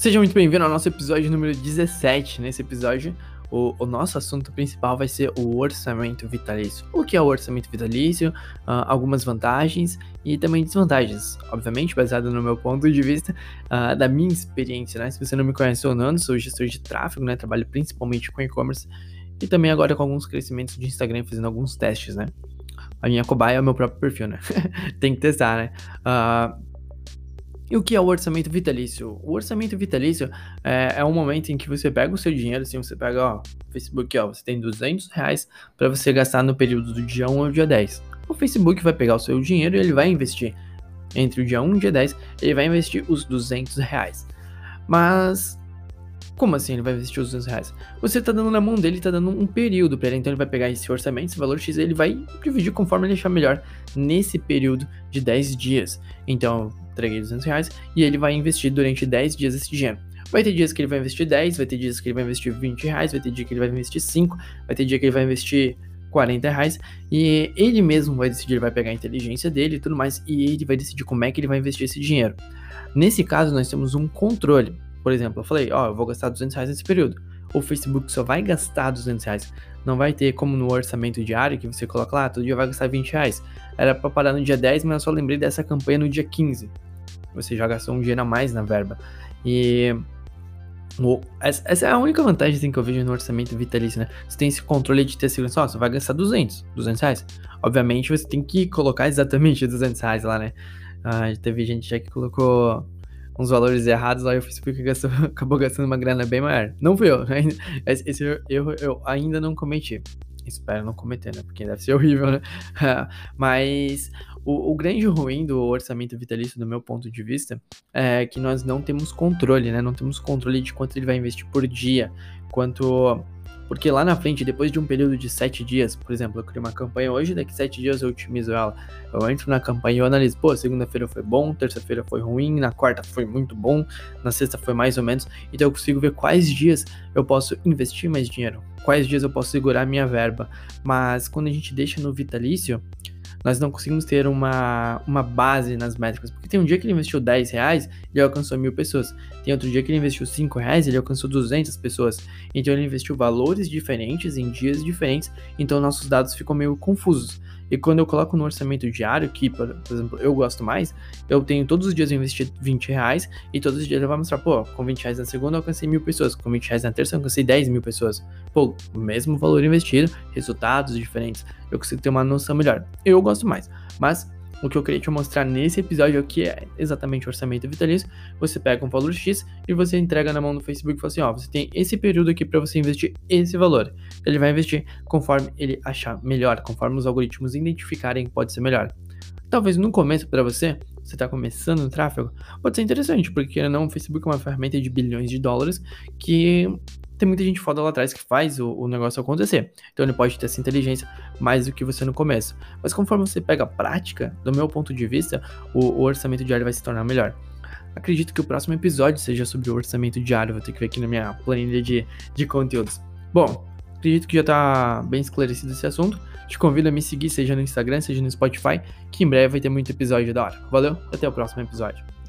Seja muito bem-vindo ao nosso episódio número 17. Nesse episódio, o, o, nosso assunto principal vai ser o orçamento vitalício. O que é o orçamento vitalício, uh, algumas vantagens e também desvantagens. Obviamente, baseado no meu ponto de vista, uh, da minha experiência, né? Se você não me conhece ou não, sou gestor de tráfego, né? Trabalho principalmente com e-commerce e também agora com alguns crescimentos de Instagram, fazendo alguns testes, né? A minha cobaia é o meu próprio perfil, né? Tem que testar, né? Uh, e o que é o orçamento vitalício? O orçamento vitalício é, é um momento em que você pega o seu dinheiro, assim, você pega, ó, Facebook, ó, você tem 200 reais para você gastar no período do dia 1 ao dia 10. O Facebook vai pegar o seu dinheiro e ele vai investir entre o dia 1 e o dia 10, ele vai investir os 200 reais. Mas como assim ele vai investir os 200 reais? Você tá dando na mão dele, tá dando um período para ele, então ele vai pegar esse orçamento, esse valor X, ele vai dividir conforme ele achar melhor nesse período de 10 dias. Então, entreguei 200 reais e ele vai investir durante 10 dias esse dinheiro. Vai ter dias que ele vai investir 10, vai ter dias que ele vai investir 20 reais, vai ter dia que ele vai investir 5, vai ter dia que ele vai investir 40 reais e ele mesmo vai decidir, vai pegar a inteligência dele e tudo mais e ele vai decidir como é que ele vai investir esse dinheiro. Nesse caso, nós temos um controle. Por exemplo, eu falei, ó, eu vou gastar 200 reais nesse período. O Facebook só vai gastar 200 reais. Não vai ter como no orçamento diário que você coloca lá, todo dia vai gastar 20 reais. Era pra parar no dia 10, mas eu só lembrei dessa campanha no dia 15 você já gastou um dinheiro a mais na verba. E essa é a única vantagem assim, que eu vejo no orçamento vitalício, né? Você tem esse controle de ter segurança, ó, você vai gastar 200, 200 reais. Obviamente você tem que colocar exatamente 200 reais lá, né? Ah, teve gente já que colocou uns valores errados lá o Facebook gastou, acabou gastando uma grana bem maior. Não fui eu, esse erro eu ainda não cometi. Espero não cometer, né? Porque deve ser horrível, né? Mas o, o, grande ruim do orçamento vitalício, do meu ponto de vista, é que nós não temos controle, né? Não temos controle de quanto ele vai investir por dia, quanto. Porque lá na frente, depois de um período de sete dias, por exemplo, eu crio uma campanha hoje, daqui sete dias eu otimizo ela. Eu entro na campanha e eu analiso, pô, segunda-feira foi bom, terça-feira foi ruim, na quarta foi muito bom, na sexta foi mais ou menos. Então eu consigo ver quais dias eu posso investir mais dinheiro, quais dias eu posso segurar minha verba. Mas quando a gente deixa no vitalício, nós não conseguimos ter uma, uma base nas métricas. Porque tem um dia que ele investiu 10 reais ele alcançou mil pessoas. Tem outro dia que ele investiu 5 reais ele alcançou 200 pessoas. Então ele investiu valores diferentes em dias diferentes. Então nossos dados ficam meio confusos. E quando eu coloco no orçamento diário, que, por, exemplo, eu gosto mais, eu tenho todos os dias eu investi 20 reais e todos os dias ele vai mostrar, pô, com 20 reais na segunda eu alcancei mil pessoas, com 20 reais na terça eu alcancei 10 mil pessoas. Pô, mesmo valor investido, resultados diferentes. Eu consigo ter uma noção melhor. Eu gosto mais. Mas o que eu queria te mostrar nesse episódio é o que é exatamente orçamento vitalício. Você pega um valor X e você entrega na mão do Facebook e fala assim: ó, você tem esse período aqui para você investir esse valor. Ele vai investir conforme ele achar melhor, conforme os algoritmos identificarem que pode ser melhor. Talvez no começo para você, você está começando no tráfego, pode ser interessante, porque não, o Facebook é uma ferramenta de bilhões de dólares que tem muita gente foda lá atrás que faz o, o, negócio acontecer. Então ele pode ter essa inteligência mais do que você no começo. Mas conforme você pega a prática, do meu ponto de vista, o, o orçamento diário vai se tornar melhor. Acredito que o próximo episódio seja sobre o orçamento diário. Vou ter que ver aqui na minha planilha de, de conteúdos. Bom, acredito que já está bem esclarecido esse assunto. Te convido a me seguir, seja no Instagram, seja no Spotify, que em breve vai ter muito episódio da hora. Valeu, até o próximo episódio.